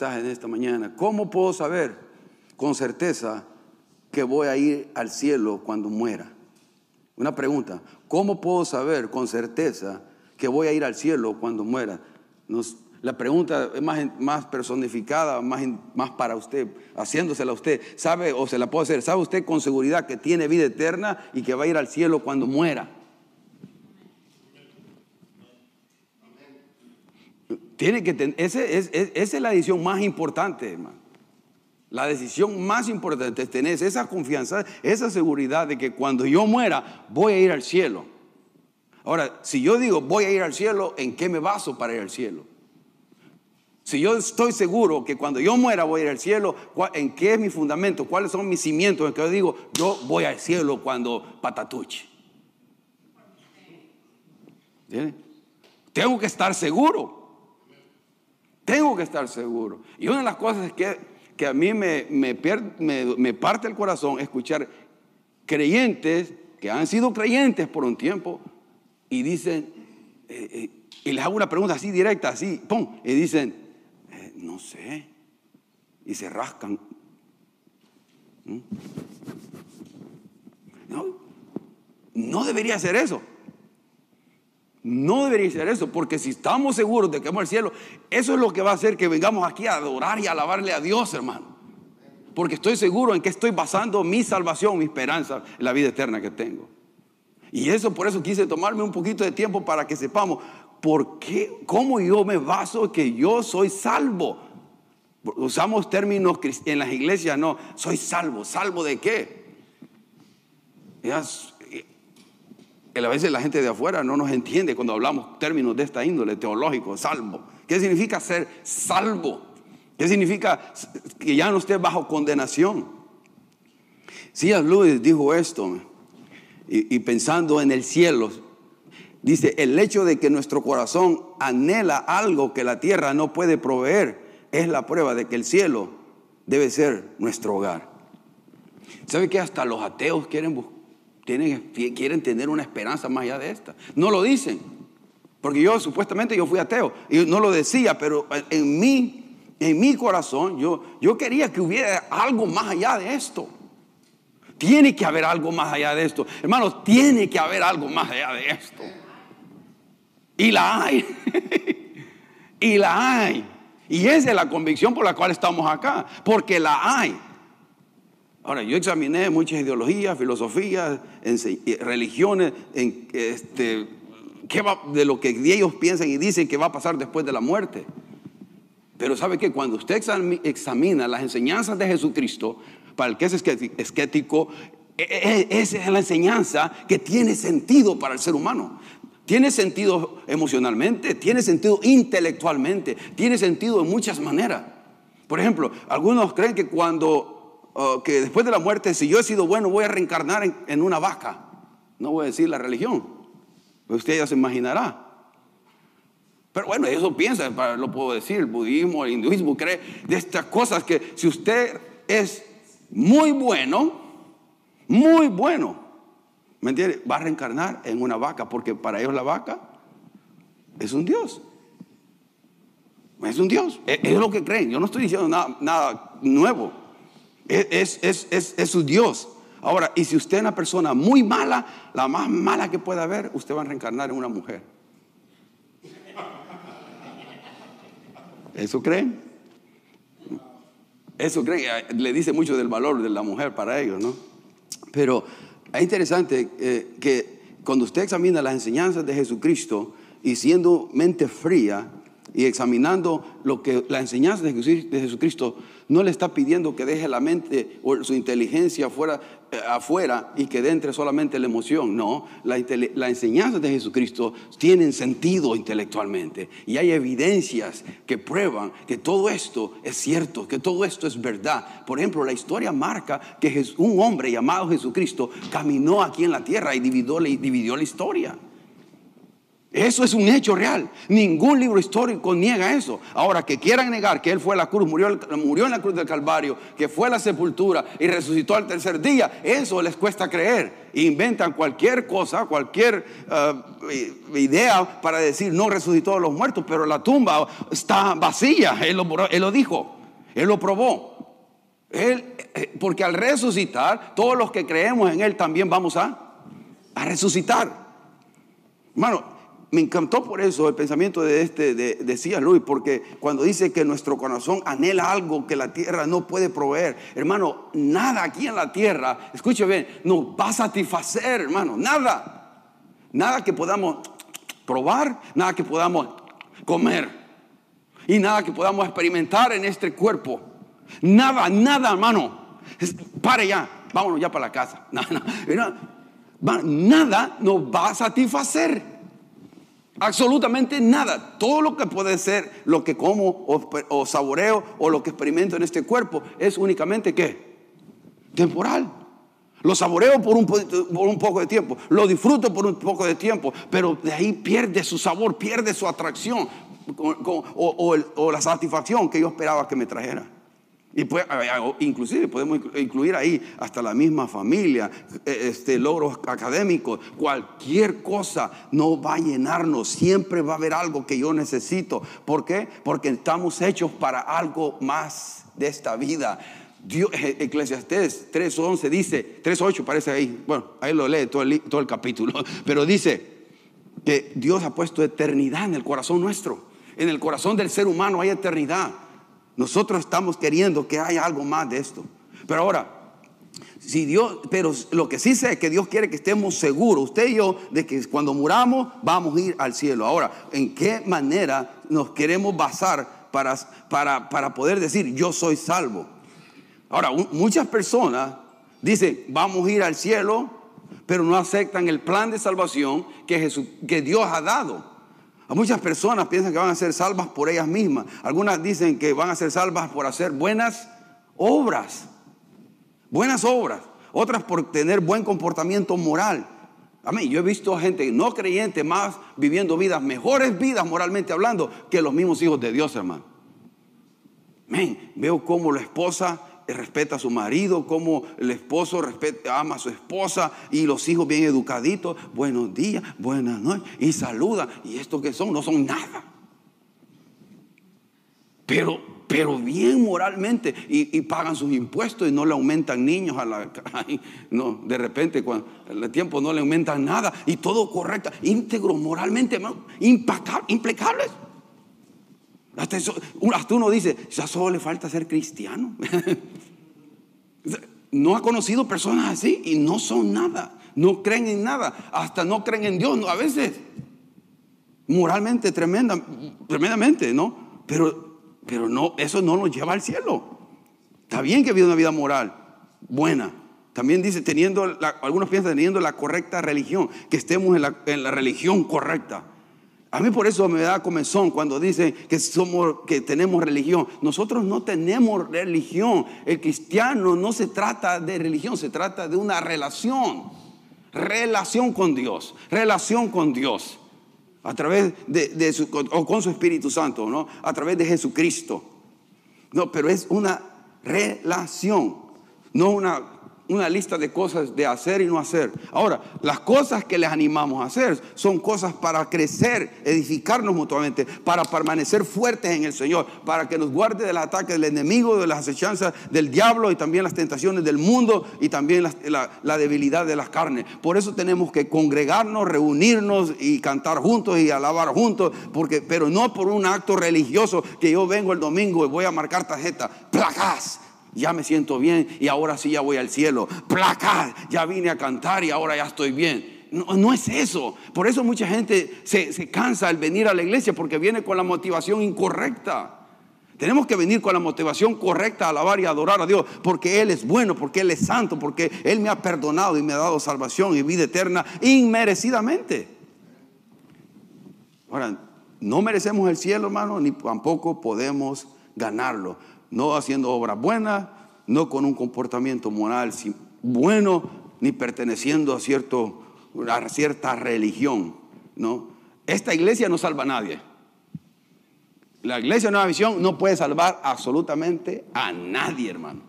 de esta mañana. ¿Cómo puedo saber con certeza que voy a ir al cielo cuando muera? Una pregunta. ¿Cómo puedo saber con certeza que voy a ir al cielo cuando muera? la pregunta es más, más personificada, más, más para usted, haciéndosela a usted. ¿Sabe o se la puedo hacer? ¿Sabe usted con seguridad que tiene vida eterna y que va a ir al cielo cuando muera? Tiene que ese, es, esa es la decisión más importante, hermano. La decisión más importante es tener esa confianza, esa seguridad de que cuando yo muera voy a ir al cielo. Ahora, si yo digo voy a ir al cielo, ¿en qué me baso para ir al cielo? Si yo estoy seguro que cuando yo muera voy a ir al cielo, ¿en qué es mi fundamento? ¿Cuáles son mis cimientos? En que yo digo, yo voy al cielo cuando patatuche. Tengo que estar seguro. Tengo que estar seguro. Y una de las cosas que, que a mí me, me, parte el corazón escuchar creyentes que han sido creyentes por un tiempo y dicen, eh, eh, y les hago una pregunta así directa, así, ¡pum! Y dicen, eh, no sé. Y se rascan. ¿Mm? No, no debería ser eso. No debería ser eso, porque si estamos seguros de que vamos al cielo, eso es lo que va a hacer que vengamos aquí a adorar y a alabarle a Dios, hermano. Porque estoy seguro en que estoy basando mi salvación, mi esperanza en la vida eterna que tengo. Y eso por eso quise tomarme un poquito de tiempo para que sepamos por qué, cómo yo me baso que yo soy salvo. Usamos términos en las iglesias, no, soy salvo. ¿Salvo de qué? A veces la gente de afuera no nos entiende cuando hablamos términos de esta índole, teológico, salvo. ¿Qué significa ser salvo? ¿Qué significa que ya no esté bajo condenación? C.S. Lewis dijo esto, y, y pensando en el cielo, dice, el hecho de que nuestro corazón anhela algo que la tierra no puede proveer es la prueba de que el cielo debe ser nuestro hogar. ¿Sabe que hasta los ateos quieren buscar? Quieren tener una esperanza más allá de esta. No lo dicen, porque yo supuestamente yo fui ateo y no lo decía, pero en mí, en mi corazón, yo, yo quería que hubiera algo más allá de esto. Tiene que haber algo más allá de esto. Hermanos, tiene que haber algo más allá de esto. Y la hay. y la hay. Y esa es la convicción por la cual estamos acá. Porque la hay. Ahora, yo examiné muchas ideologías, filosofías, religiones, en, este, ¿qué va, de lo que ellos piensan y dicen que va a pasar después de la muerte. Pero sabe que cuando usted examina las enseñanzas de Jesucristo, para el que es esquético, e, e, e, esa es la enseñanza que tiene sentido para el ser humano. Tiene sentido emocionalmente, tiene sentido intelectualmente, tiene sentido de muchas maneras. Por ejemplo, algunos creen que cuando que después de la muerte, si yo he sido bueno, voy a reencarnar en, una vaca. No voy a decir la religión, pues usted ya se imaginará. Pero bueno, eso piensa, lo puedo decir, el budismo, el hinduismo cree de estas cosas que si usted es muy bueno, muy bueno, ¿me entiende? Va a reencarnar en una vaca, porque para ellos la vaca es un Dios. Es un Dios, es, lo que creen. Yo no estoy diciendo nada nuevo. Es, es, su Dios. Ahora, y si usted es una persona muy mala, la más mala que pueda haber, usted va a reencarnar en una mujer. ¿Eso creen? Eso creen, le dice mucho del valor de la mujer para ellos, ¿no? Pero es interesante eh, que cuando usted examina las enseñanzas de Jesucristo y siendo mente fría y examinando lo que la enseñanza de Jesucristo no le está pidiendo que deje la mente o su inteligencia eh, afuera y que entre solamente la emoción. No, la, la enseñanza de Jesucristo tienen sentido intelectualmente y hay evidencias que prueban que todo esto es cierto, que todo esto es verdad. Por ejemplo, la historia marca que un hombre llamado Jesucristo caminó aquí en la tierra y dividió la historia. Eso es un hecho real. Ningún libro histórico niega eso. Ahora, que quieran negar que Él fue a la cruz, murió, en la cruz del Calvario, que fue a la sepultura y resucitó al tercer día, eso les cuesta creer. Inventan cualquier cosa, cualquier eh, idea para decir no resucitó a los muertos, pero la tumba está vacía. Él lo, él lo dijo, Él lo probó. Él, eh, porque al resucitar, todos los que creemos en Él también vamos a, a resucitar. Hermano, me encantó por eso el pensamiento de este, de, decía Luis, porque cuando dice que nuestro corazón anhela algo que la tierra no puede proveer, hermano, nada aquí en la tierra, escuche bien, nos va a satisfacer, hermano, nada, nada que podamos probar, nada que podamos comer y nada que podamos experimentar en este cuerpo, nada, nada, hermano, pare ya, vámonos ya para la casa, nada nos va a satisfacer. Absolutamente nada. Todo lo que puede ser lo que como o, saboreo o lo que experimento en este cuerpo es únicamente qué? Temporal. Lo saboreo por un, por un, poco de tiempo, lo disfruto por un poco de tiempo, pero de ahí pierde su sabor, pierde su atracción o la satisfacción que yo esperaba que me trajera. Y pues, inclusive podemos incluir ahí hasta la misma familia, e, este, logros académicos, cualquier cosa no va a llenarnos, siempre va a haber algo que yo necesito. ¿Por qué? Porque estamos hechos para algo más de esta vida. Dios, e, Eclesiastés 3.11 dice, 3.8 parece ahí, bueno, ahí lo lee todo el, todo el capítulo, pero dice que Dios ha puesto eternidad en el corazón nuestro, en el corazón del ser humano hay eternidad. Nosotros estamos queriendo que haya algo más de esto. Pero ahora, si Dios, pero lo que sí sé es que Dios quiere que estemos seguros, usted y yo, de que cuando muramos vamos a ir al cielo. Ahora, ¿en qué manera nos queremos basar para, para, para poder decir yo soy salvo? Ahora, muchas personas dicen vamos a ir al cielo, pero no aceptan el plan de salvación que, Jesús, que Dios ha dado. A muchas personas piensan que van a ser salvas por ellas mismas. Algunas dicen que van a ser salvas por hacer buenas obras. Buenas obras. Otras por tener buen comportamiento moral. Amén. Yo he visto gente no creyente más viviendo vidas, mejores vidas moralmente hablando, que los mismos hijos de Dios, hermano. Amén. Veo cómo la esposa respeta a su marido, como el esposo respeta, ama a su esposa y los hijos bien educaditos, buenos días, buenas noches, y saluda. ¿Y esto que son? No son nada. Pero, pero bien moralmente, y, pagan sus impuestos y no le aumentan niños a la. no, de repente, cuando el tiempo no le aumentan nada, y todo correcto, íntegro, moralmente, impecables. Hasta, uno dice, ya solo le falta ser cristiano. no ha conocido personas así y no son nada, no creen en nada, hasta no creen en Dios, a veces moralmente tremenda, tremendamente, ¿no? Pero, pero no, eso no nos lleva al cielo. Está bien que viva una vida moral buena. También dice, teniendo, algunos piensan teniendo la correcta religión, que estemos la, en la religión correcta. A mí por eso me da comezón cuando dicen que somos que tenemos religión. Nosotros no tenemos religión. El cristiano no se trata de religión, se trata de una relación. Relación con Dios, relación con Dios. A través de, su, o con su Espíritu Santo, ¿no? A través de Jesucristo. No, pero es una relación, no una una lista de cosas de hacer y no hacer. Ahora, las cosas que les animamos a hacer son cosas para crecer, edificarnos mutuamente, para permanecer fuertes en el Señor, para que nos guarde del ataque del enemigo, de las acechanzas del diablo y también las tentaciones del mundo y también la, debilidad de las carnes. Por eso tenemos que congregarnos, reunirnos y cantar juntos y alabar juntos, porque, pero no por un acto religioso que yo vengo el domingo y voy a marcar tarjeta, placas ya me siento bien y ahora sí ya voy al cielo. Placa, ya vine a cantar y ahora ya estoy bien. No, es eso. Por eso mucha gente se, se cansa al venir a la iglesia porque viene con la motivación incorrecta. Tenemos que venir con la motivación correcta a alabar y adorar a Dios, porque Él es bueno, porque Él es santo, porque Él me ha perdonado y me ha dado salvación y vida eterna inmerecidamente. Ahora, no merecemos el cielo, hermano, ni tampoco podemos ganarlo no haciendo obras buenas, no con un comportamiento moral bueno, ni perteneciendo a, cierto, cierta religión, ¿no? Esta iglesia no salva a nadie. La iglesia Nueva Visión no puede salvar absolutamente a nadie, hermano.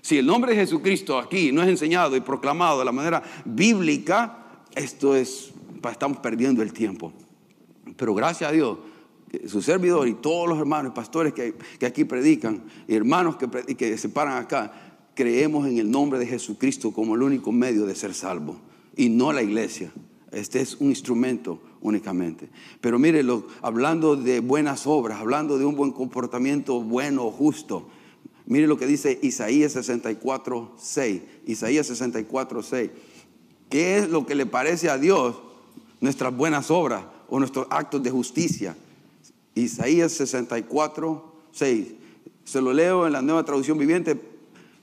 Si el nombre de Jesucristo aquí no es enseñado y proclamado de la manera bíblica, esto es, estamos perdiendo el tiempo. Pero gracias a Dios, su servidor y todos los hermanos, pastores que, aquí predican, y hermanos que, que se paran acá, creemos en el nombre de Jesucristo como el único medio de ser salvo y no la iglesia. Este es un instrumento únicamente. Pero mire, hablando de buenas obras, hablando de un buen comportamiento bueno justo, mire lo que dice Isaías 64, 6. Isaías 64, 6. ¿Qué es lo que le parece a Dios nuestras buenas obras o nuestros actos de justicia? Isaías 64, 6. Se lo leo en la nueva traducción viviente,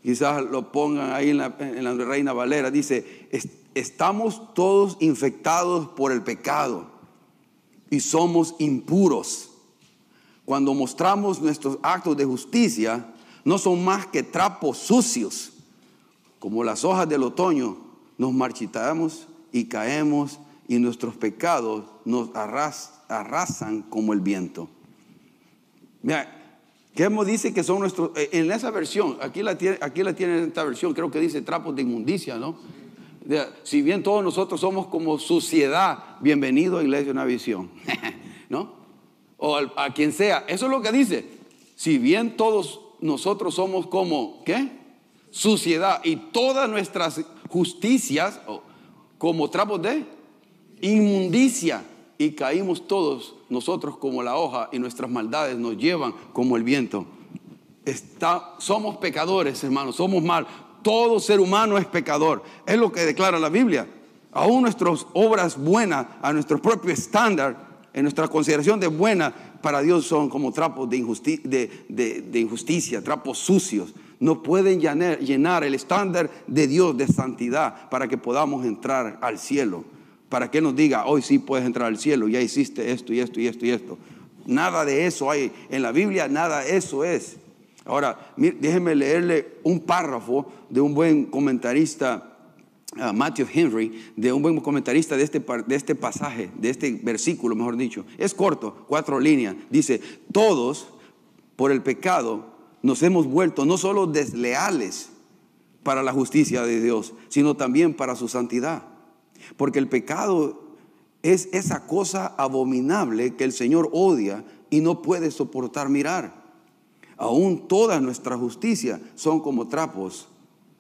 quizás lo pongan ahí en la, en la Reina Valera. Dice, estamos todos infectados por el pecado y somos impuros. Cuando mostramos nuestros actos de justicia, no son más que trapos sucios. Como las hojas del otoño, nos marchitamos y caemos y nuestros pecados nos arrasan como el viento. Mira, ¿qué dice que son nuestros, eh, en esa versión, aquí la, tiene, aquí la tienen en esta versión, creo que dice trapos de inmundicia, ¿no? Si bien todos nosotros somos como suciedad, bienvenido a Iglesia Una Visión, ¿no? O a, quien sea, eso es lo que dice. Si bien todos nosotros somos como, ¿qué? Suciedad y todas nuestras justicias como trapos de inmundicia y caímos todos nosotros como la hoja y nuestras maldades nos llevan como el viento. Somos pecadores, hermanos, somos mal. Todo ser humano es pecador. Es lo que declara la Biblia. Aún nuestras obras buenas, a nuestro propio estándar, en nuestra consideración de buena, para Dios son como trapos de, injusticia, trapos sucios. No pueden llenar el estándar de Dios de santidad para que podamos entrar al cielo. Para que nos diga, hoy sí puedes entrar al cielo, ya hiciste esto y esto y esto y esto. Nada de eso hay en la Biblia, nada de eso es. Ahora, déjenme leerle un párrafo de un buen comentarista, uh, Matthew Henry, de un buen comentarista de este, de este pasaje, de este versículo, mejor dicho. Es corto, cuatro líneas. Dice, todos por el pecado nos hemos vuelto no solo desleales para la justicia de Dios, sino también para su santidad. Porque el pecado es esa cosa abominable que el Señor odia y no puede soportar mirar aún toda nuestra justicia son como trapos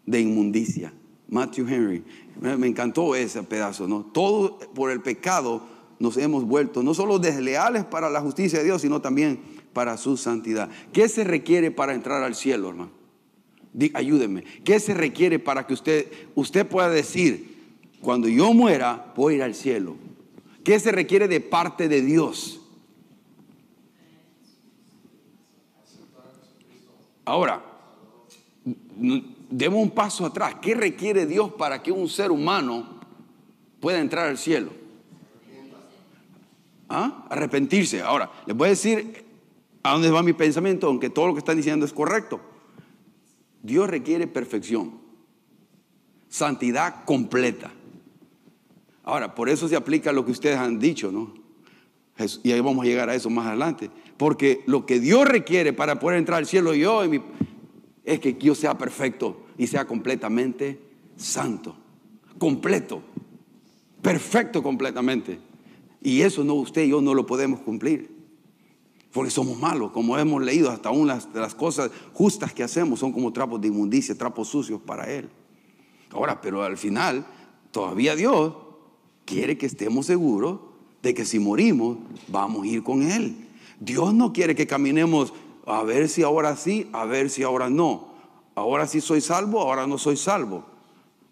de inmundicia. Matthew Henry, me encantó ese pedazo, ¿no? Todo por el pecado nos hemos vuelto no solo desleales para la justicia de Dios, sino también para su santidad. ¿Qué se requiere para entrar al cielo, hermano? ayúdeme. ¿Qué se requiere para que usted, usted pueda decir, cuando yo muera, voy a ir al cielo? ¿Qué se requiere de parte de Dios? Ahora, demos un paso atrás. ¿Qué requiere Dios para que un ser humano pueda entrar al cielo? ¿Ah? Arrepentirse. Ahora, les voy a decir a dónde va mi pensamiento, aunque todo lo que están diciendo es correcto. Dios requiere perfección, santidad completa. Ahora, por eso se aplica lo que ustedes han dicho, ¿no? Y ahí vamos a llegar a eso más adelante. Porque lo que Dios requiere para poder entrar al cielo yo es que yo sea perfecto y sea completamente santo. Completo. Perfecto completamente. Y eso no usted y yo no lo podemos cumplir. Porque somos malos, como hemos leído, hasta aún las, las cosas justas que hacemos son como trapos de inmundicia, trapos sucios para Él. Ahora, pero al final, todavía Dios quiere que estemos seguros de que si morimos, vamos a ir con Él. Dios no quiere que caminemos a ver si ahora sí, a ver si ahora no. Ahora sí soy salvo, ahora no soy salvo.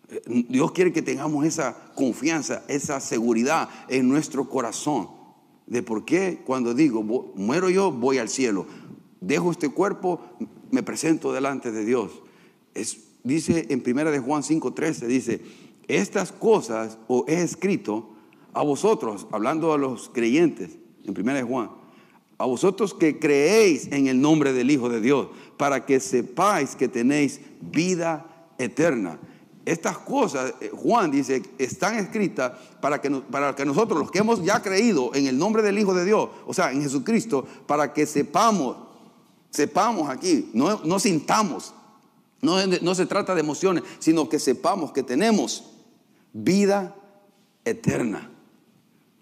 Eh, Dios quiere que tengamos esa confianza, esa seguridad en nuestro corazón. De por qué cuando digo, muero yo, voy al cielo. Dejo este cuerpo, me presento delante de Dios. Es, dice en 1 de Juan 5:13, dice, estas cosas os he escrito a vosotros, hablando a los creyentes, en 1 de Juan, a vosotros que creéis en el nombre del Hijo de Dios, para que sepáis que tenéis vida eterna. estas cosas, eh, Juan dice, están escritas para que, para que nosotros, los que hemos ya creído en el nombre del Hijo de Dios, o sea, en Jesucristo, para que sepamos, sepamos aquí, no, no sintamos, no, no se trata de emociones, sino que sepamos que tenemos vida eterna.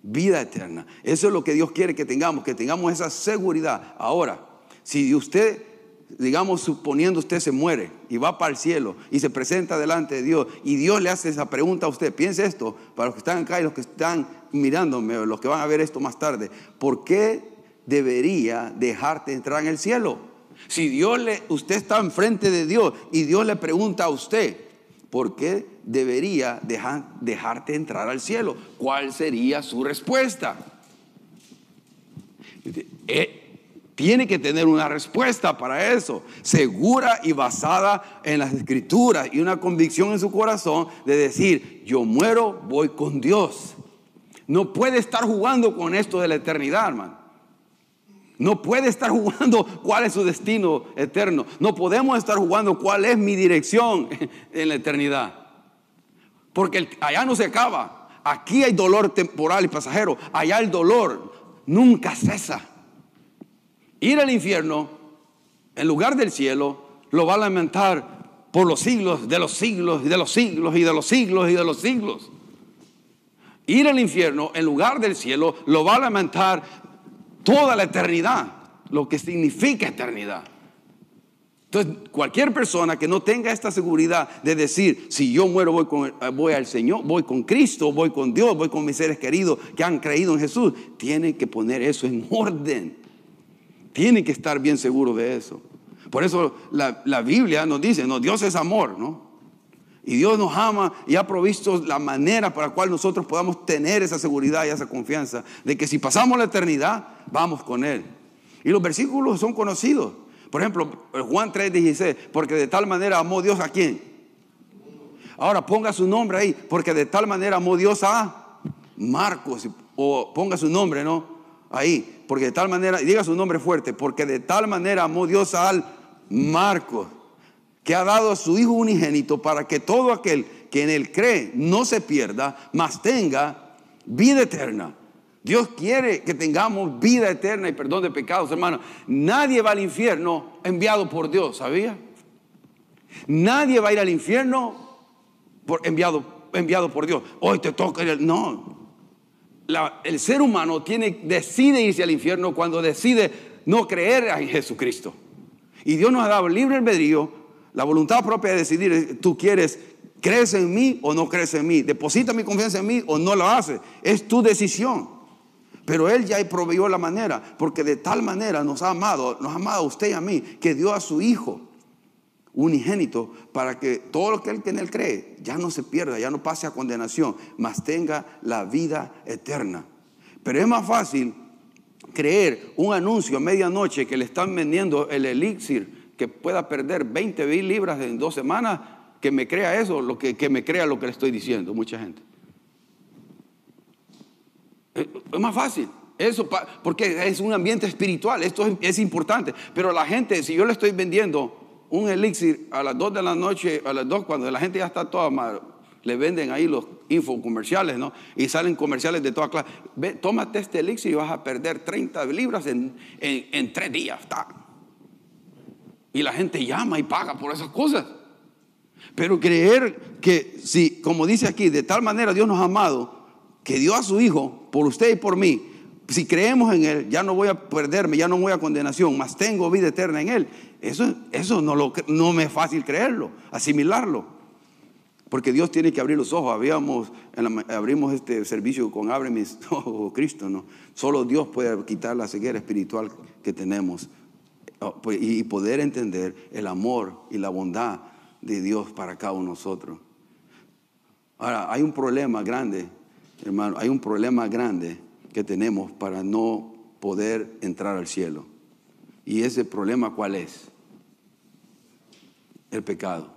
Vida eterna. Eso es lo que Dios quiere que tengamos, que tengamos esa seguridad. Ahora, si usted digamos, suponiendo usted se muere y va para el cielo y se presenta delante de Dios y Dios le hace esa pregunta a usted, piense esto, para los que están acá y los que están mirándome, los que van a ver esto más tarde, ¿por qué debería dejarte entrar en el cielo? Si Dios le, usted está enfrente de Dios y Dios le pregunta a usted, ¿por qué debería dejar, dejarte entrar al cielo? ¿Cuál sería su respuesta? Eh, tiene que tener una respuesta para eso, segura y basada en las escrituras y una convicción en su corazón de decir, yo muero, voy con Dios. No puede estar jugando con esto de la eternidad, hermano. No puede estar jugando cuál es su destino eterno. No podemos estar jugando cuál es mi dirección en la eternidad. Porque allá no se acaba. Aquí hay dolor temporal y pasajero. Allá el dolor nunca cesa ir al infierno en lugar del cielo, lo va a lamentar por los siglos de los siglos y de los siglos y de los siglos y de los siglos. Ir al infierno en lugar del cielo lo va a lamentar toda la eternidad, lo que significa eternidad. Entonces, cualquier persona que no tenga esta seguridad de decir, si yo muero voy, con, voy al Señor, voy con Cristo, voy con Dios, voy con mis seres queridos que han creído en Jesús, tiene que poner eso en orden. Tiene que estar bien seguro de eso. Por eso la, Biblia nos dice, no, Dios es amor, ¿no? Y Dios nos ama y ha provisto la manera para la cual nosotros podamos tener esa seguridad y esa confianza de que si pasamos la eternidad, vamos con Él. Y los versículos son conocidos. Por ejemplo, Juan 3:16, porque de tal manera amó Dios a quién. Ahora ponga su nombre ahí, porque de tal manera amó Dios a Marcos, o ponga su nombre, ¿no? ahí, porque de tal manera, diga su nombre fuerte, porque de tal manera amó Dios al Marcos, que ha dado a su Hijo unigénito para que todo aquel que en él cree no se pierda, mas tenga vida eterna. Dios quiere que tengamos vida eterna y perdón de pecados, hermano. Nadie va al infierno enviado por Dios, ¿sabía? Nadie va a ir al infierno por enviado, enviado por Dios. Hoy te toca ir. No, el ser humano tiene, decide irse al infierno cuando decide no creer en Jesucristo. Y Dios nos ha dado libre albedrío, la voluntad propia de decidir, tú quieres, crees en mí o no crees en mí, deposita mi confianza en mí o no lo haces, es tu decisión. Pero Él ya proveyó la manera, porque de tal manera nos ha amado, nos ha amado a usted y a mí, que dio a su Hijo unigénito para que todo lo que él, en él cree ya no se pierda, ya no pase a condenación, mas tenga la vida eterna. Pero es más fácil creer un anuncio a medianoche que le están vendiendo el elixir que pueda perder 20 mil libras en dos semanas, que me crea eso, lo que, que me crea lo que le estoy diciendo, mucha gente. Es más fácil. Eso, porque es un ambiente espiritual, esto es, es importante. Pero la gente, si yo le estoy vendiendo un elixir a las 2 de la noche, a las 2 cuando la gente ya está toda mal, le venden ahí los infocomerciales, ¿no? Y salen comerciales de toda clase. Ve, tómate este elixir y vas a perder 30 libras en, en, tres días. Y la gente llama y paga por esas cosas. Pero creer que si, como dice aquí, de tal manera Dios nos ha amado, que dio a su Hijo por usted y por mí, si creemos en Él, ya no voy a perderme, ya no voy a condenación, más tengo vida eterna en Él. Eso, eso no, lo, no me es fácil creerlo, asimilarlo. Porque Dios tiene que abrir los ojos. Habíamos, abrimos este servicio con Abre mis ojos, Cristo, ¿no? Solo Dios puede quitar la ceguera espiritual que tenemos y poder entender el amor y la bondad de Dios para cada uno de nosotros. Ahora, hay un problema grande, hermano, hay un problema grande que tenemos para no poder entrar al cielo. ¿Y ese problema cuál es? El pecado.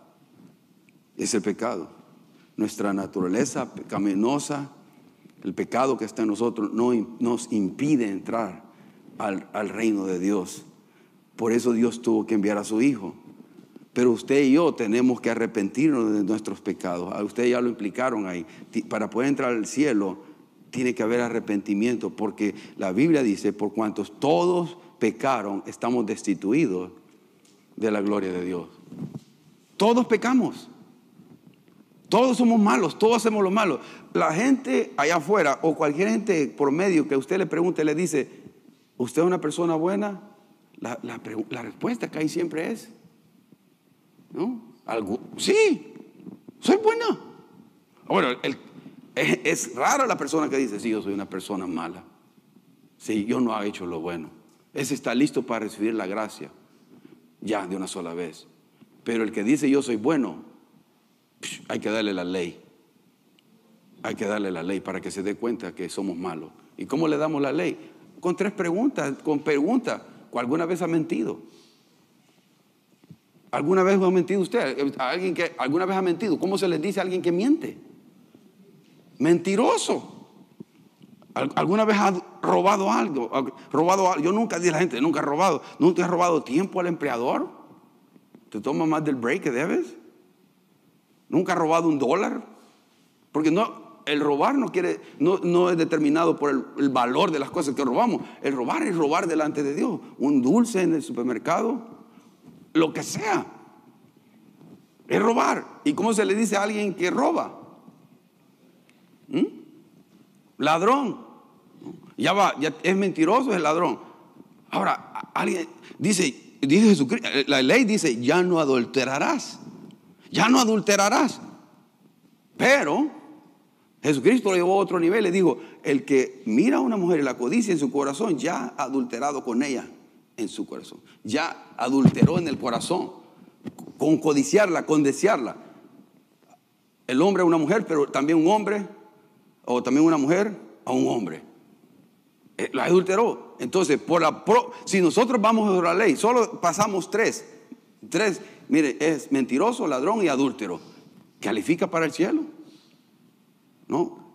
Es el pecado. Nuestra naturaleza pecaminosa, el pecado que está en nosotros, no, nos impide entrar al, al reino de Dios. Por eso Dios tuvo que enviar a su Hijo. Pero usted y yo tenemos que arrepentirnos de nuestros pecados. A usted ya lo implicaron ahí. Para poder entrar al cielo tiene que haber arrepentimiento, porque la Biblia dice, por cuantos todos pecaron, estamos destituidos de la gloria de Dios. Todos pecamos. Todos somos malos, todos hacemos lo malo. La gente allá afuera o cualquier gente por medio que usted le pregunte, le dice, ¿usted es una persona buena? La, respuesta que hay siempre es, ¿no? Algo, sí, soy buena. Bueno, es, es rara la persona que dice, sí, yo soy una persona mala. Sí, yo no he hecho lo bueno. Ese está listo para recibir la gracia, ya de una sola vez. Pero el que dice yo soy bueno, hay que darle la ley. Hay que darle la ley para que se dé cuenta que somos malos. ¿Y cómo le damos la ley? Con tres preguntas, con preguntas. ¿Alguna vez ha mentido? ¿Alguna vez ha mentido usted? ¿Alguien que alguna vez ha mentido? ¿Cómo se le dice a alguien que miente? Mentiroso. ¿Alguna vez ha robado algo? robado? Yo nunca dije a la gente, nunca he robado. ¿Nunca he robado tiempo al empleador? ¿Te toma más del break que debes? Nunca ha robado un dólar. Porque no, el robar no, quiere, no, no es determinado por el, valor de las cosas que robamos. El robar es robar delante de Dios. Un dulce en el supermercado, lo que sea. Es robar. ¿Y cómo se le dice a alguien que roba? ¿Mm? Ladrón. Ya va, ya es mentiroso, es ladrón. Ahora, alguien dice, dice Jesucristo, la ley dice, ya no adulterarás ya no adulterarás. Pero Jesucristo lo llevó a otro nivel, le dijo, el que mira a una mujer y la codicia en su corazón, ya ha adulterado con ella en su corazón. Ya adulteró en el corazón, con codiciarla, con desearla. El hombre a una mujer, pero también un hombre, o también una mujer a un hombre. Eh, la adulteró. Entonces, por la si nosotros vamos a la ley, solo pasamos tres, tres mire, es mentiroso, ladrón y adúltero. ¿Califica para el cielo? No.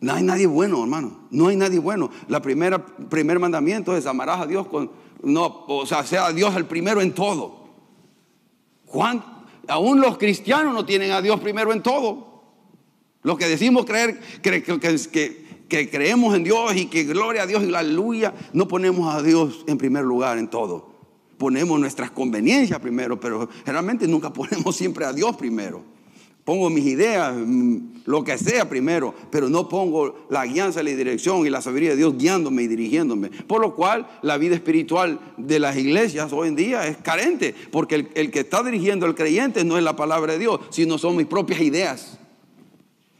No hay nadie bueno, hermano. No hay nadie bueno. La primera, primer mandamiento es amarás a Dios con, no, o sea, sea Dios el primero en todo. Aún los cristianos no tienen a Dios primero en todo. Los que decimos creer, que, que, que creemos en Dios y que gloria a Dios y aleluya, no ponemos a Dios en primer lugar en todo ponemos nuestras conveniencias primero, pero generalmente nunca ponemos siempre a Dios primero. Pongo mis ideas, mm, lo que sea primero, pero no pongo la guianza, la dirección y la sabiduría de Dios guiándome y dirigiéndome. Por lo cual la vida espiritual de las iglesias hoy en día es carente, porque el, el que está dirigiendo al creyente no es la palabra de Dios, sino son mis propias ideas,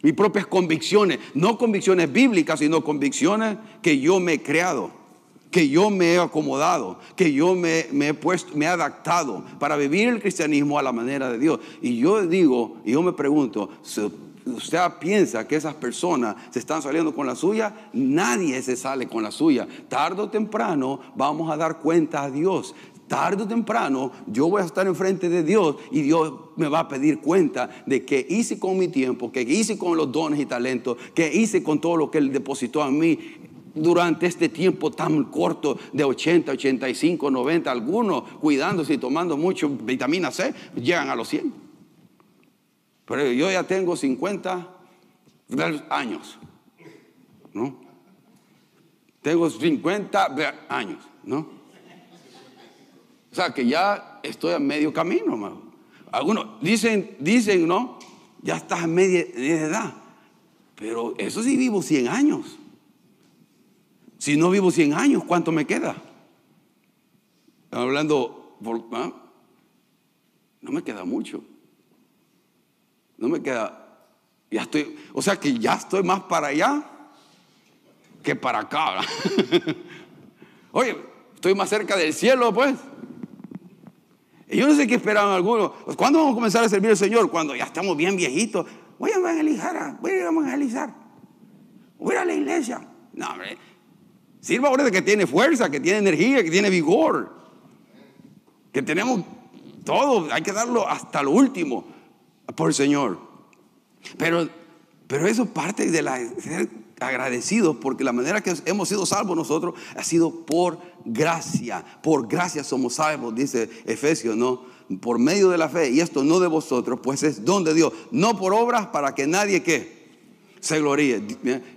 mis propias convicciones, no convicciones bíblicas, sino convicciones que yo me he creado que yo me he acomodado, que yo me, he puesto, me he adaptado para vivir el cristianismo a la manera de Dios. Y yo digo, y yo me pregunto, ¿usted piensa que esas personas se están saliendo con la suya? Nadie se sale con la suya. Tardo o temprano vamos a dar cuenta a Dios. Tarde o temprano yo voy a estar enfrente de Dios y Dios me va a pedir cuenta de qué hice con mi tiempo, qué hice con los dones y talentos, qué hice con todo lo que Él depositó en mí durante este tiempo tan corto de 80, 85, 90, algunos cuidándose y tomando mucho vitamina C, llegan a los 100. Pero yo ya tengo 50 años, ¿no? Tengo 50 años, ¿no? O sea que ya estoy a medio camino, Algunos dicen, dicen, ¿no? Ya estás a media edad. Pero eso sí vivo 100 años. Si no vivo 100 años, ¿cuánto me queda? hablando, ¿ah? no me queda mucho. No me queda, ya estoy, o sea que ya estoy más para allá que para acá. Oye, estoy más cerca del cielo, pues. Y yo no sé qué esperaban algunos. ¿Cuándo vamos a comenzar a servir al Señor? Cuando ya estamos bien viejitos. Voy a evangelizar, voy a evangelizar. Voy a, ir a la iglesia. No, hombre, Sirva ahora de que tiene fuerza, que tiene energía, que tiene vigor. Que tenemos todo, hay que darlo hasta lo último por el Señor. Pero, pero eso parte de la, agradecidos porque la manera que hemos sido salvos nosotros ha sido por gracia. Por gracia somos salvos, dice Efesios, ¿no? Por medio de la fe. Y esto no de vosotros, pues es don de Dios. No por obras para que nadie que se gloríe.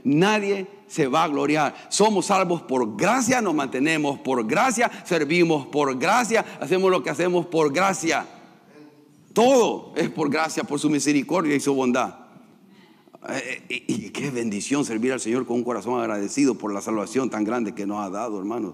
Nadie se va a gloriar. Somos salvos por gracia, nos mantenemos por gracia, servimos por gracia, hacemos lo que hacemos por gracia. Todo es por gracia, por su misericordia y su bondad. Eh, eh, y qué bendición servir al Señor con un corazón agradecido por la salvación tan grande que nos ha dado, hermanos.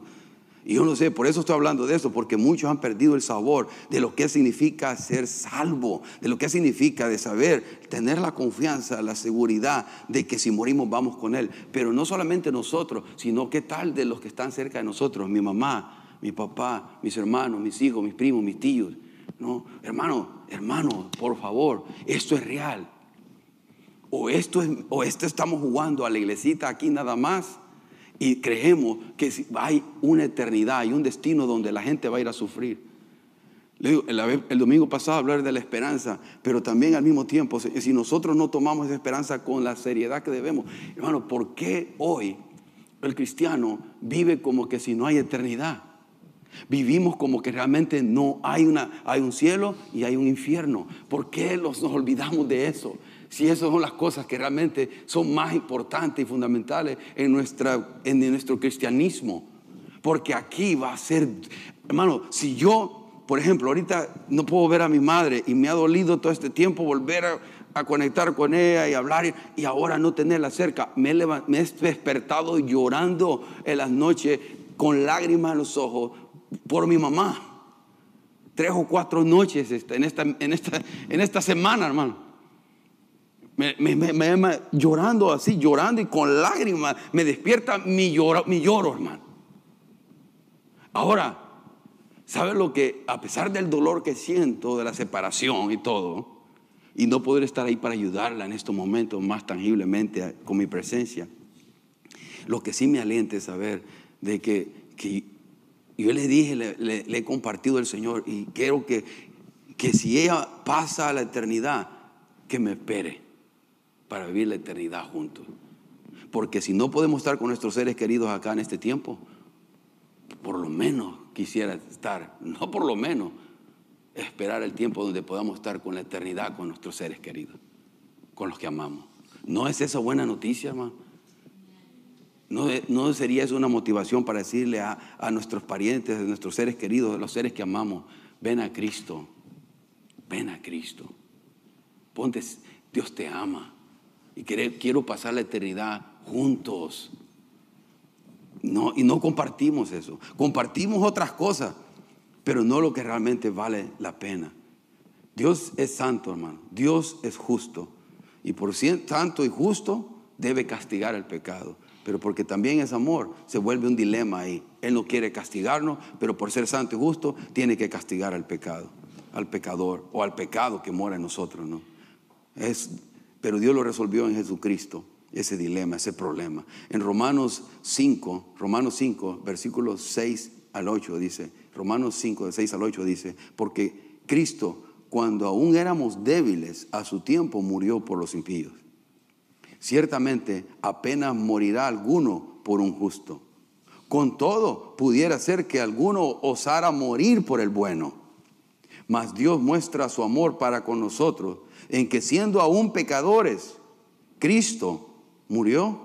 Y yo no sé, por eso estoy hablando de esto, porque muchos han perdido el sabor de lo que significa ser salvo, de lo que significa de saber, tener la confianza, la seguridad de que si morimos vamos con Él. Pero no solamente nosotros, sino qué tal de los que están cerca de nosotros, mi mamá, mi papá, mis hermanos, mis hijos, mis primos, mis tíos. No, hermano, hermano, por favor, esto es real. O esto, es, o esto estamos jugando a la iglesita aquí nada más y creemos que hay una eternidad, hay un destino donde la gente va a ir a sufrir. Le digo, el, domingo pasado hablar de la esperanza, pero también al mismo tiempo, si nosotros no tomamos esa esperanza con la seriedad que debemos, hermano, ¿por qué hoy el cristiano vive como que si no hay eternidad? Vivimos como que realmente no hay, una, hay un cielo y hay un infierno. ¿Por qué nos olvidamos de eso? Si esas son las cosas que realmente son más importantes y fundamentales en, nuestra, en nuestro cristianismo. Porque aquí va a ser, hermano, si yo, por ejemplo, ahorita no puedo ver a mi madre y me ha dolido todo este tiempo volver a, conectar con ella y hablar y ahora no tenerla cerca, me me he despertado llorando en las noches con lágrimas en los ojos por mi mamá. Tres o cuatro noches este, en esta, en esta, en esta semana, hermano. Me, me, llorando así, llorando y con lágrimas, me despierta mi lloro, mi lloro, hermano. Ahora, ¿sabe lo que, a pesar del dolor que siento de la separación y todo, y no poder estar ahí para ayudarla en estos momentos más tangiblemente con mi presencia, lo que sí me alienta es saber de que, que yo le dije, le, le, he compartido el Señor y quiero que, que si ella pasa a la eternidad, que me espere para vivir la eternidad juntos. Porque si no podemos estar con nuestros seres queridos acá en este tiempo, por lo menos quisiera estar, no por lo menos, esperar el tiempo donde podamos estar con la eternidad con nuestros seres queridos, con los que amamos. ¿No es esa buena noticia, hermano? ¿No, ¿No, sería eso una motivación para decirle a, a nuestros parientes, a nuestros seres queridos, a los seres que amamos, ven a Cristo, ven a Cristo. Ponte, Dios te ama y quiero pasar la eternidad juntos. No, y no compartimos eso. Compartimos otras cosas, pero no lo que realmente vale la pena. Dios es santo, hermano. Dios es justo. Y por santo y justo, debe castigar el pecado. Pero porque también es amor, se vuelve un dilema ahí. Él no quiere castigarnos, pero por ser santo y justo, tiene que castigar al pecado, al pecador o al pecado que mora en nosotros, ¿no? Es pero Dios lo resolvió en Jesucristo, ese dilema, ese problema. En Romanos 5, Romanos 5, versículos 6 al 8 dice, Romanos 5, de 6 al 8 dice, porque Cristo, cuando aún éramos débiles, a su tiempo murió por los impíos. Ciertamente apenas morirá alguno por un justo. Con todo, pudiera ser que alguno osara morir por el bueno. Mas Dios muestra su amor para con nosotros en que siendo aún pecadores, Cristo murió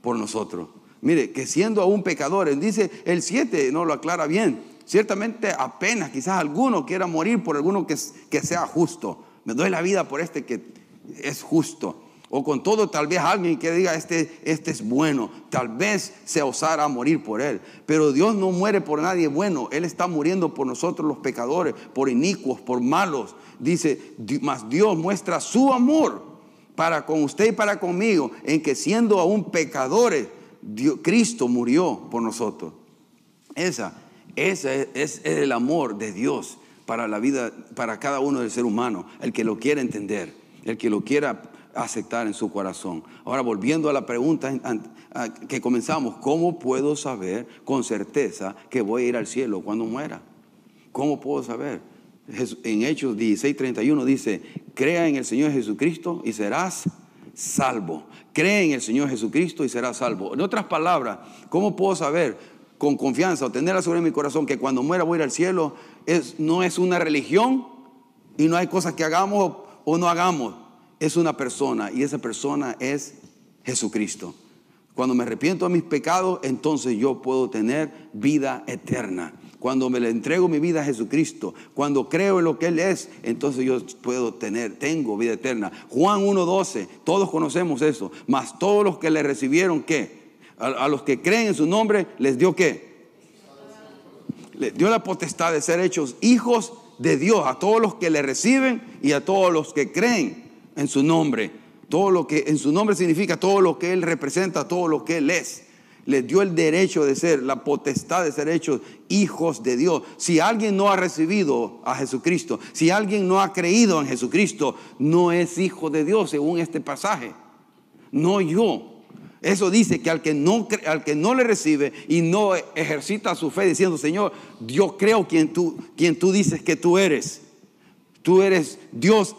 por nosotros. Mire, que siendo aún pecadores, dice el 7, no lo aclara bien, ciertamente apenas quizás alguno quiera morir por alguno que, que sea justo. Me doy la vida por este que es justo. O con todo, tal vez alguien que diga, este, este es bueno, tal vez se osara a morir por él. Pero Dios no muere por nadie bueno, Él está muriendo por nosotros los pecadores, por inicuos, por malos. Dice, mas Dios muestra su amor para con usted y para conmigo, en que siendo aún pecadores, Cristo murió por nosotros. Esa, ese es el amor de Dios para la vida, para cada uno del ser humano, el que lo quiera entender, el que lo quiera aceptar en su corazón. Ahora, volviendo a la pregunta que comenzamos, ¿cómo puedo saber con certeza que voy a ir al cielo cuando muera? ¿Cómo puedo saber? En Hechos 16:31 dice, crea en el Señor Jesucristo y serás salvo. Cree en el Señor Jesucristo y será salvo. En otras palabras, ¿cómo puedo saber con confianza o tenerla sobre mi corazón que cuando muera voy a ir al cielo? Es, no es una religión y no hay cosas que hagamos o no hagamos. Es una persona y esa persona es Jesucristo. Cuando me arrepiento de mis pecados, entonces yo puedo tener vida eterna. Cuando me le entrego mi vida a Jesucristo, cuando creo en lo que Él es, entonces yo puedo tener, tengo vida eterna. Juan 1.12, todos conocemos eso. Mas todos los que le recibieron, ¿qué? A, los que creen en su nombre, les dio qué? Les dio la potestad de ser hechos hijos de Dios a todos los que le reciben y a todos los que creen en su nombre. Todo lo que en su nombre significa todo lo que Él representa, todo lo que Él es. Le dio el derecho de ser, la potestad de ser hechos hijos de Dios. Si alguien no ha recibido a Jesucristo, si alguien no ha creído en Jesucristo, no es hijo de Dios según este pasaje. No yo. Eso dice que al que no, al que no le recibe y no ejercita su fe diciendo, Señor, yo creo quien tú, quien tú dices que tú eres. Tú eres Dios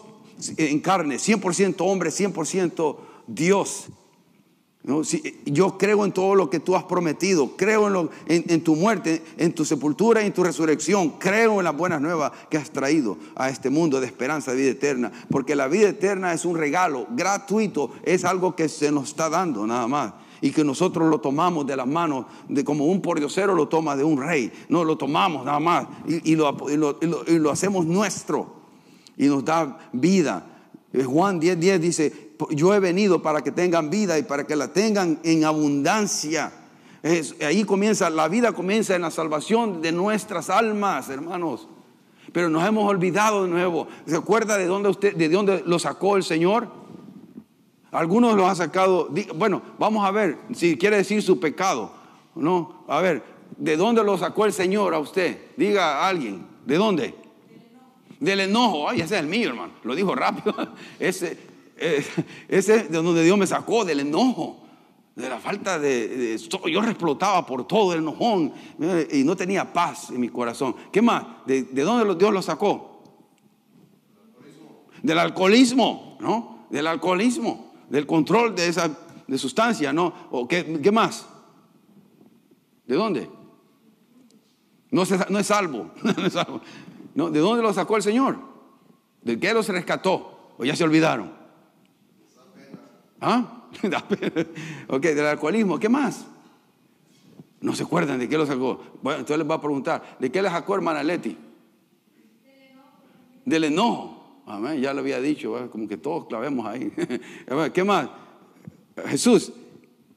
en carne, 100% hombre, 100% Dios. ¿No? yo creo en todo lo que tú has prometido, creo en, lo, en, tu muerte, en tu sepultura y en tu resurrección, creo en las buenas nuevas que has traído a este mundo de esperanza, de vida eterna, porque la vida eterna es un regalo gratuito, es algo que se nos está dando nada más y que nosotros lo tomamos de las manos, de como un pordiosero lo toma de un rey, no lo tomamos nada más y, lo, y lo hacemos nuestro y nos da vida. Eh, Juan 10:10 10 dice, yo he venido para que tengan vida y para que la tengan en abundancia. ahí comienza, la vida comienza en la salvación de nuestras almas, hermanos. Pero nos hemos olvidado de nuevo. ¿Se acuerda de dónde usted, de dónde lo sacó el Señor? Algunos lo han sacado. Bueno, vamos a ver si quiere decir su pecado. No, a ver, ¿de dónde lo sacó el Señor a usted? Diga a alguien, ¿de dónde? Del enojo, ay, ese es el mío, hermano. Lo dijo rápido. Ese, eh, ese es de donde Dios me sacó, del enojo. De la falta de, Yo explotaba por todo el enojón y no tenía paz en mi corazón. ¿Qué más? ¿De, dónde Dios lo sacó? Del alcoholismo, ¿no? Del alcoholismo, del control de esa de sustancia, ¿no? ¿O qué, qué más? ¿De dónde? No, no es salvo. no es salvo. ¿De dónde lo sacó el Señor? ¿De qué los rescató? ¿O ya se olvidaron? ¿Ah? ok, del alcoholismo. ¿Qué más? No se acuerdan de qué lo sacó. Bueno, entonces les va a preguntar, ¿de qué le sacó hermana Leti? Del enojo. Amén, ya lo había dicho, como que todos clavemos ahí. ¿Qué más? Jesús,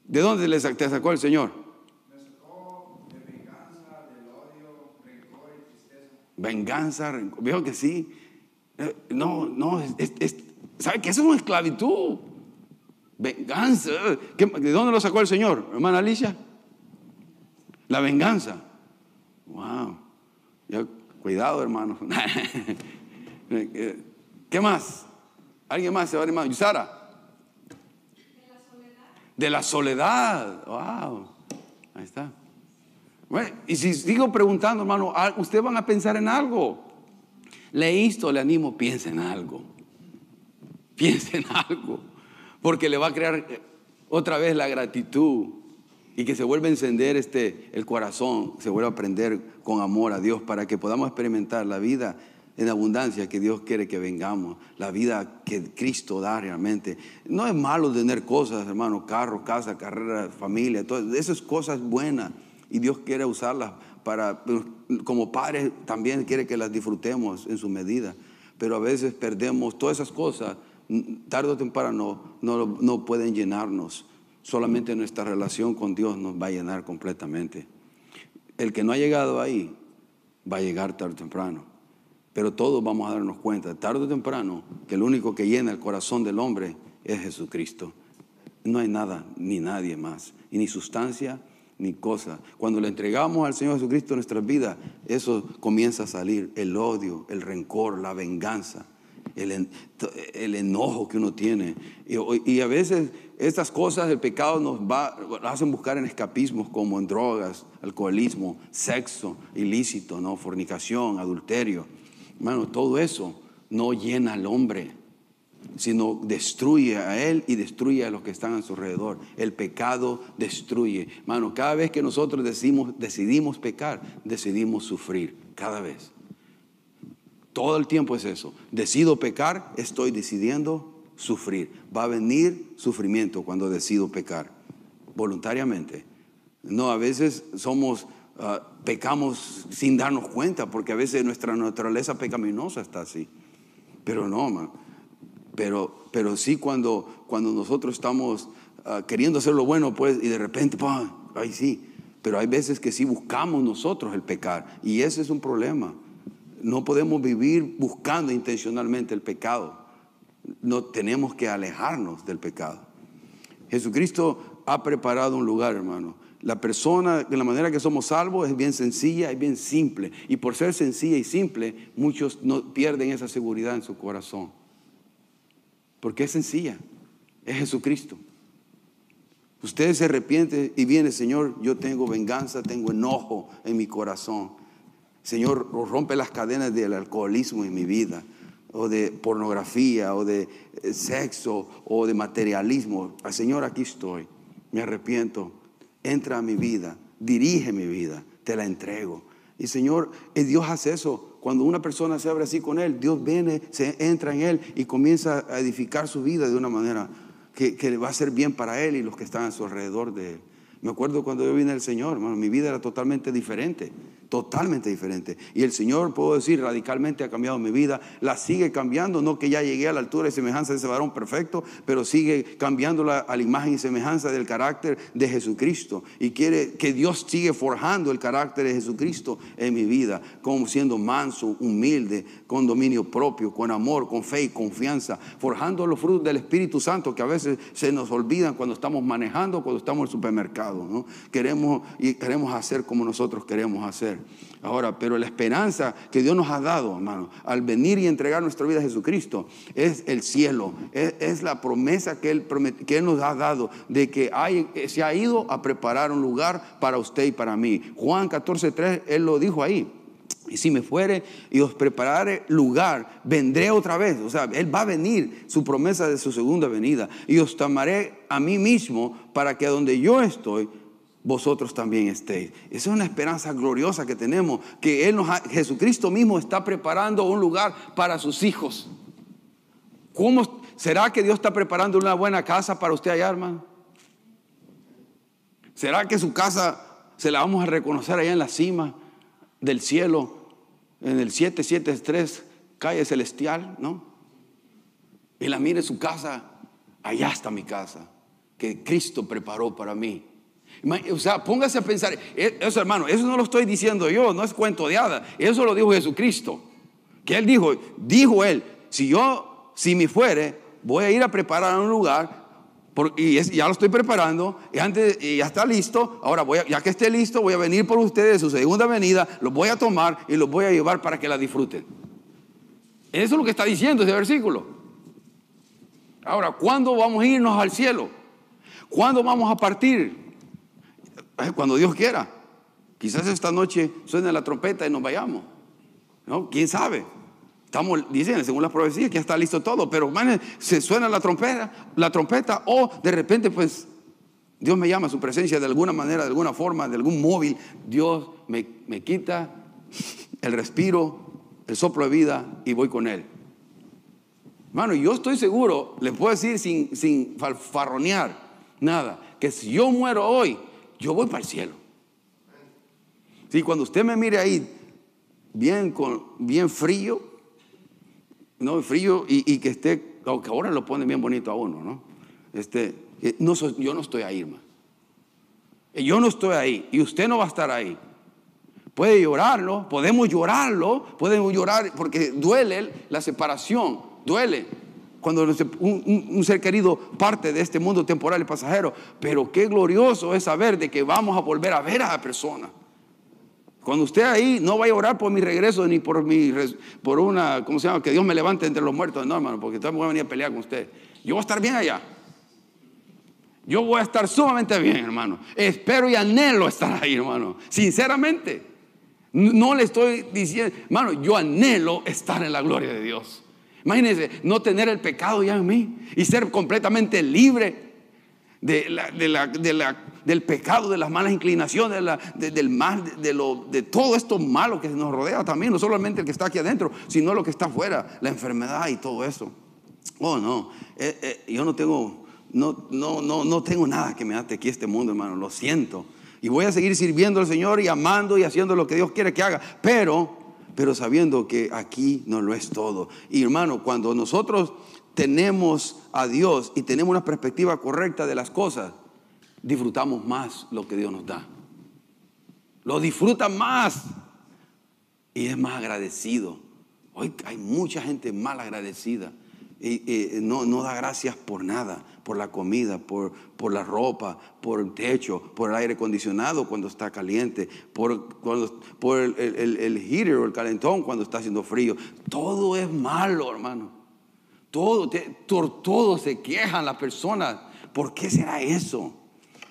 ¿de dónde le sacó el Señor? Venganza, Veo que sí. Eh, no, no, es, ¿sabe que eso es una esclavitud? Venganza. ¿De dónde lo sacó el Señor, hermana Alicia? La venganza. Wow. cuidado, hermano. ¿Qué más? ¿Alguien más se va a animar? Sara. De la soledad. Wow. Ahí está. Y si sigo preguntando, hermano, ustedes van a pensar en algo. Le insto, le animo, piense en algo. Piense en algo. Porque le va a crear eh, otra vez la gratitud y que se vuelva a encender este, el corazón, se vuelva a aprender con amor a Dios para que podamos experimentar la vida en abundancia que Dios quiere que vengamos, la vida que Cristo da realmente. No es malo tener cosas, hermano, carro, casa, carrera, familia, todo, esas cosas buenas y Dios quiere usarlas para, como padres también quiere que las disfrutemos en su medida, pero a veces perdemos todas esas cosas, tarde o temprano no, no pueden llenarnos, solamente nuestra relación con Dios nos va a llenar completamente. El que no ha llegado ahí va a llegar tarde o temprano, pero todos vamos a darnos cuenta, tarde o temprano, que el único que llena el corazón del hombre es Jesucristo. No hay nada ni nadie más, y ni sustancia, ni cosa. Cuando le entregamos al Señor Jesucristo nuestras vidas, eso comienza a salir, el odio, el rencor, la venganza, el, el enojo que uno tiene. Y, a veces estas cosas, el pecado nos va, hacen buscar en escapismos como en drogas, alcoholismo, sexo ilícito, ¿no? fornicación, adulterio. Hermano, todo eso no llena al hombre. Sino destruye a él y destruye a los que están a su alrededor. El pecado destruye. Mano, cada vez que nosotros decidimos, decidimos pecar, decidimos sufrir, cada vez. Todo el tiempo es eso. Decido pecar, estoy decidiendo sufrir. Va a venir sufrimiento cuando decido pecar, voluntariamente. No, a veces somos, ah, pecamos sin darnos cuenta, porque a veces nuestra naturaleza pecaminosa está así. Pero no, man. Pero, pero sí cuando, cuando nosotros estamos ah, queriendo hacer lo bueno, pues, y de repente, ¡pum! ahí sí. Pero hay veces que sí buscamos nosotros el pecar, y ese es un problema. No podemos vivir buscando intencionalmente el pecado. No tenemos que alejarnos del pecado. Jesucristo ha preparado un lugar, hermano. La persona, de la manera que somos salvos, es bien sencilla y bien simple. Y por ser sencilla y simple, muchos no pierden esa seguridad en su corazón. Porque es sencilla. Es Jesucristo. Usted se arrepiente y viene, Señor, yo tengo venganza, tengo enojo en mi corazón. Señor, rompe las cadenas del alcoholismo en mi vida, o de pornografía, o de eh, sexo, o de materialismo. Señor, aquí estoy, me arrepiento, entra a mi vida, dirige mi vida, te la entrego. Y Señor, eh, Dios hace eso. Cuando una persona se abre así con Él, Dios viene, se entra en Él y comienza a edificar su vida de una manera que, que va a ser bien para Él y los que están a su alrededor de Él. Me acuerdo cuando yo vine al Señor, hermano, mi vida era totalmente diferente totalmente diferente. Y el Señor, puedo decir, radicalmente ha cambiado mi vida, la sigue cambiando, no que ya llegué a la altura y semejanza de ese varón perfecto, pero sigue cambiándola a la imagen y semejanza del carácter de Jesucristo. Y quiere que Dios sigue forjando el carácter de Jesucristo en mi vida, como siendo manso, humilde, con dominio propio, con amor, con fe y confianza, forjando los frutos del Espíritu Santo que a veces se nos olvidan cuando estamos manejando, cuando estamos en el supermercado. ¿no? Queremos, y queremos hacer como nosotros queremos hacer. Ahora, pero la esperanza que Dios nos ha dado, hermano, al venir y entregar nuestra vida a Jesucristo, es el cielo, es, la promesa que él, que él, nos ha dado de que hay, se ha ido a preparar un lugar para usted y para mí. Juan 14, 3, Él lo dijo ahí. Y si me fuere y os preparare lugar, vendré otra vez. O sea, Él va a venir, su promesa de su segunda venida. Y os tomaré a mí mismo para que donde yo estoy, vosotros también estéis. Esa es una esperanza gloriosa que tenemos, que Él nos Jesucristo mismo está preparando un lugar para sus hijos. ¿Cómo será que Dios está preparando una buena casa para usted allá, hermano? ¿Será que su casa se la vamos a reconocer allá en la cima del cielo, en el 773, calle celestial, no? Y la mire su casa, allá está mi casa, que Cristo preparó para mí. O sea, póngase a pensar, e, eso hermano, eso no lo estoy diciendo yo, no es cuento de hada, eso lo dijo Jesucristo. Que él dijo, dijo él, si yo, si me fuere, voy a ir a preparar un lugar, y ya lo estoy preparando, y, antes, y ya está listo, ahora voy ya que esté listo, voy a venir por ustedes, su segunda venida, los voy a tomar y los voy a llevar para que la disfruten. Eso es lo que está diciendo ese versículo. Ahora, ¿cuándo vamos a irnos al cielo? ¿Cuándo vamos a partir? Cuando Dios quiera. Quizás esta noche suene la trompeta y nos vayamos. ¿No? ¿Quién sabe? Estamos, dicen, según las profecías, que ya está listo todo, pero man, se suena la trompeta, la trompeta, o de repente, pues, Dios me llama a su presencia de alguna manera, de alguna forma, de algún móvil. Dios me, me quita el respiro, el soplo de vida y voy con Él. Hermano, yo estoy seguro, les puedo decir sin, sin nada, que si yo muero hoy, yo voy para el cielo. Si cuando usted me mire ahí bien, con, bien frío, no frío y, que esté, aunque ahora lo pone bien bonito a uno, ¿no? Este, no yo no estoy ahí, hermano. Eh, yo no estoy ahí y usted no va a estar ahí. Puede llorarlo, podemos llorarlo, podemos llorar porque duele la separación, duele cuando un, ser querido parte de este mundo temporal y pasajero. Pero qué glorioso es saber de que vamos a volver a ver a la persona. Cuando usted ahí no vaya a orar por mi regreso ni por mi por una, ¿cómo se llama? Que Dios me levante entre los muertos. No, hermano, porque entonces voy a venir a pelear con usted. Yo voy a estar bien allá. Yo voy a estar sumamente bien, hermano. Espero y anhelo estar ahí, hermano. Sinceramente. No le estoy diciendo, hermano, yo anhelo estar en la gloria de Dios. Imagínense no tener el pecado ya en mí y ser completamente libre del pecado, de las malas inclinaciones, del mal, de, todo esto malo que nos rodea también, no solamente el que está aquí adentro, sino lo que está afuera, la enfermedad y todo eso. Oh, no, eh, eh, yo no tengo, no, no, no tengo nada que me ate aquí este mundo, hermano, lo siento. Y voy a seguir sirviendo al Señor y amando y haciendo lo que Dios quiere que haga, pero, pero sabiendo que aquí no lo es todo. Y hermano, cuando nosotros tenemos a Dios y tenemos una perspectiva correcta de las cosas, disfrutamos más lo que Dios nos da. Lo disfruta más y es más agradecido. Hoy hay mucha gente mal agradecida y, no, no, da gracias por nada, por la comida, por, por, la ropa, por el techo, por el aire acondicionado cuando está caliente, por, cuando, por el, el, el o el calentón cuando está haciendo frío. Todo es malo, hermano. Todo, por todo se quejan las personas. ¿Por qué será eso?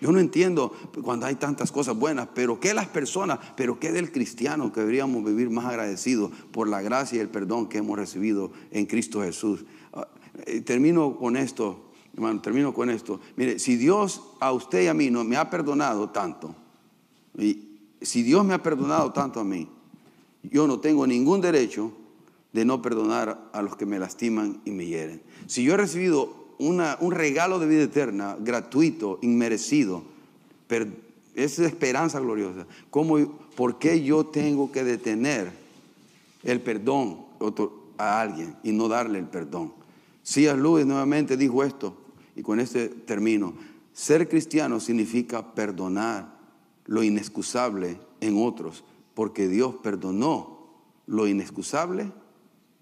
Yo no entiendo cuando hay tantas cosas buenas, pero ¿qué las personas? Pero ¿qué del cristiano que deberíamos vivir más agradecidos por la gracia y el perdón que hemos recibido en Cristo Jesús? Ah, eh, termino con esto, hermano, termino con esto. Mire, si Dios a usted y a mí no me ha perdonado tanto, y si Dios me ha perdonado tanto a mí, yo no tengo ningún derecho de no perdonar a los que me lastiman y me hieren. Si yo he recibido un regalo de vida eterna, gratuito, inmerecido, es esperanza gloriosa, ¿cómo, ¿por qué yo tengo que detener el perdón a alguien y no darle el perdón? C.S. Lewis nuevamente dijo esto, y con este término, ser cristiano significa perdonar lo inexcusable en otros, porque Dios perdonó lo inexcusable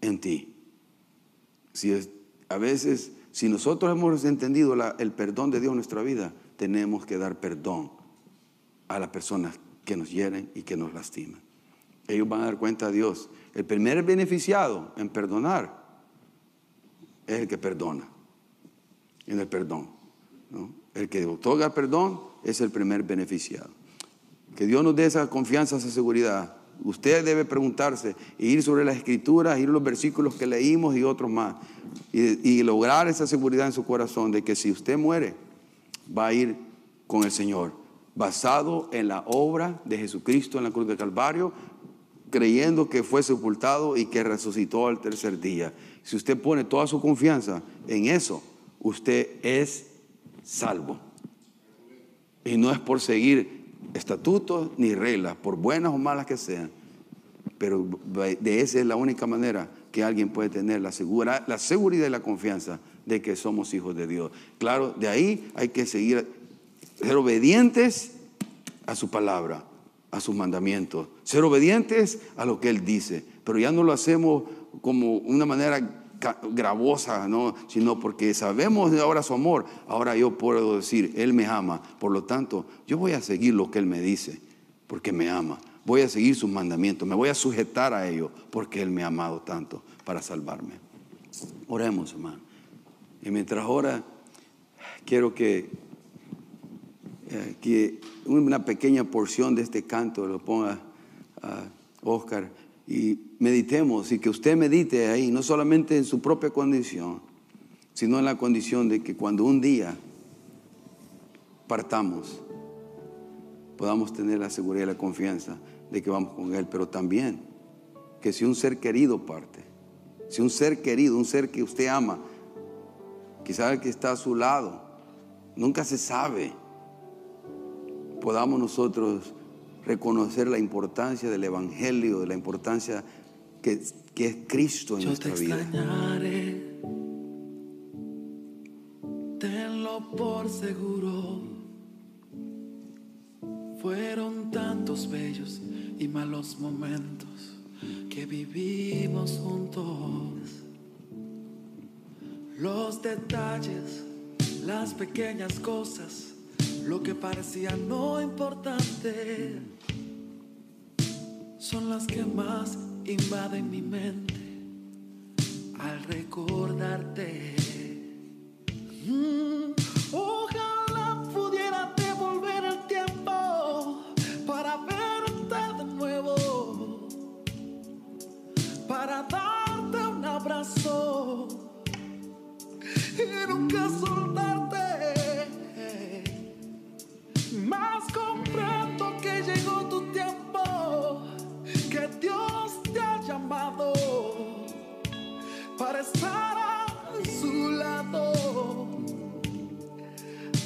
en ti. Si a veces, si nosotros hemos entendido el perdón de Dios en nuestra vida, tenemos que dar perdón a las personas que nos hieren y que nos lastiman. Ellos van a dar cuenta a Dios. El primer beneficiado en perdonar es el que perdona, en el perdón. El que otorga perdón es el primer beneficiado. Que Dios nos dé esa confianza, esa seguridad Usted debe preguntarse e ir sobre las escrituras, ir los versículos que leímos y otros más. Y, lograr esa seguridad en su corazón de que si usted muere, va a ir con el Señor, basado en la obra de Jesucristo en la cruz de Calvario, creyendo que fue sepultado y que resucitó al tercer día. Si usted pone toda su confianza en eso, usted es salvo. Y no es por seguir estatutos ni reglas, por buenas o malas que sean. Pero de esa es la única manera que alguien puede tener la, la seguridad y la confianza de que somos hijos de Dios. Claro, de ahí hay que seguir, ser obedientes a su palabra, a sus mandamientos, ser obedientes a lo que Él dice, pero ya no lo hacemos como una manera gravosa, ¿no? sino porque sabemos ahora su amor, ahora yo puedo decir, Él me ama, por lo tanto, yo voy a seguir lo que Él me dice, porque me ama, voy a seguir sus mandamientos, me voy a sujetar a ellos, porque Él me ha amado tanto para salvarme. Oremos, hermano. Y mientras ahora quiero que, eh, que una pequeña porción de este canto lo ponga a Oscar y meditemos y que usted medite ahí, no solamente en su propia condición, sino en la condición de que cuando un día partamos, podamos tener la seguridad y la confianza de que vamos con Él, pero también que si un ser querido parte, si un ser querido, un ser que usted ama, quizás el que está a su lado, nunca se sabe, podamos nosotros reconocer la importancia del Evangelio, de la importancia que, que es Cristo en Yo nuestra te vida. extrañaré, tenlo por seguro. Fueron tantos bellos y malos momentos que vivimos juntos. Los detalles, las pequeñas cosas, lo que parecía no importante, son las que más invaden mi mente al recordarte. Mm, Ojalá pudiera devolver el tiempo para verte de nuevo, para darte un abrazo y nunca soltarte. Estar a su lado.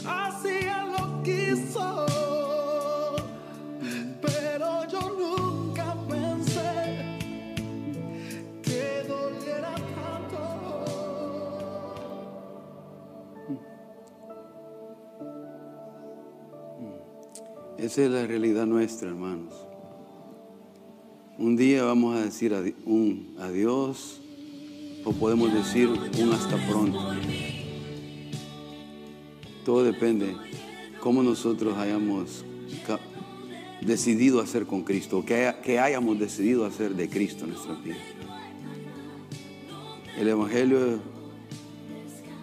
Así lo quiso, pero yo nunca pensé que doliera tanto. Esa es la realidad nuestra, hermanos. Un día vamos a decir un adiós o podemos decir un hasta pronto. Todo depende cómo nosotros hayamos decidido hacer con Cristo, haya- que hayamos decidido hacer de Cristo en nuestra vida. El Evangelio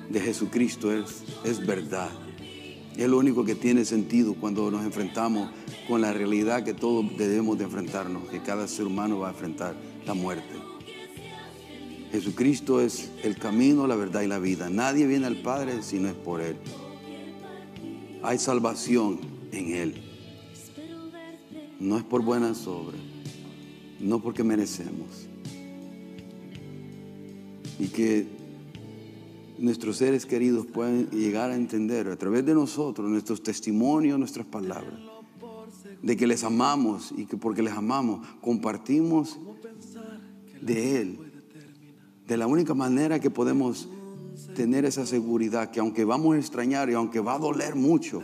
de Jesucristo es, es verdad. Es lo único que tiene sentido cuando nos enfrentamos con la realidad que todos debemos de enfrentarnos, que cada ser humano va a enfrentar la muerte. Jesucristo es el camino, la verdad y la vida. Nadie viene al Padre si no es por Él. Hay salvación en Él. No es por buenas obras, no porque merecemos. Y que nuestros seres queridos pueden llegar a entender a través de nosotros, nuestros testimonios, nuestras palabras, de que les amamos y que porque les amamos compartimos de Él. De la única manera que podemos tener esa seguridad, que aunque vamos a extrañar y aunque va a doler mucho,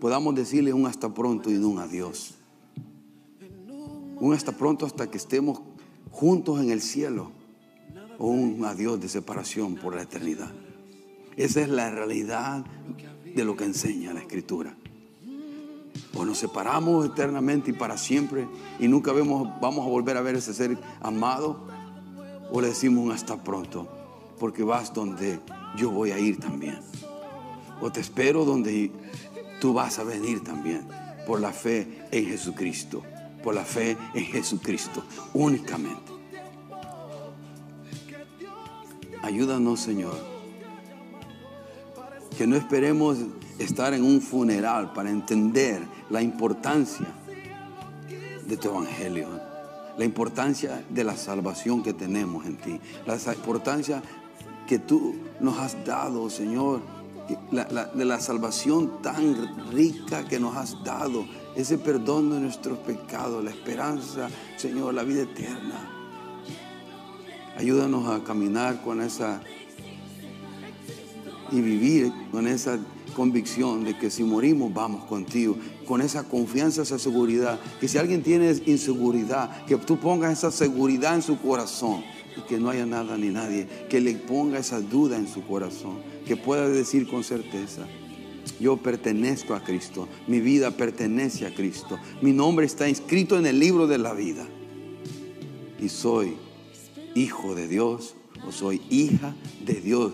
podamos decirle un hasta pronto y un adiós. Un hasta pronto hasta que estemos juntos en el cielo o un adiós de separación por la eternidad. Esa es la realidad de lo que enseña la Escritura. O nos separamos eternamente y para siempre y nunca vemos, vamos a volver a ver ese ser amado, o le decimos un hasta pronto, porque vas donde yo voy a ir también. O te espero donde tú vas a venir también, por la fe en Jesucristo, por la fe en Jesucristo únicamente. Ayúdanos, Señor. Que no esperemos estar en un funeral para entender la importancia de tu evangelio, la importancia de la salvación que tenemos en ti, la importancia que tú nos has dado, Señor, de la salvación tan rica que nos has dado, ese perdón de nuestros pecados, la esperanza, Señor, la vida eterna. Ayúdanos a caminar con esa y vivir con esa convicción de que si morimos vamos contigo, con esa confianza, esa seguridad, que si alguien tiene inseguridad, que tú pongas esa seguridad en su corazón y que no haya nada ni nadie, que le ponga esa duda en su corazón, que pueda decir con certeza, yo pertenezco a Cristo, mi vida pertenece a Cristo, mi nombre está inscrito en el libro de la vida. Y soy hijo de Dios o soy hija de Dios,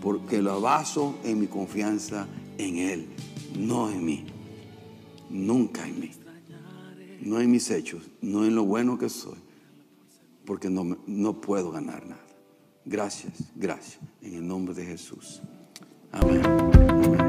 porque lo baso en mi confianza en Él, no en mí, nunca en mí, no en mis hechos, no en lo bueno que soy, porque no, no puedo ganar nada. Gracias, gracias, en el nombre de Jesús. Amén.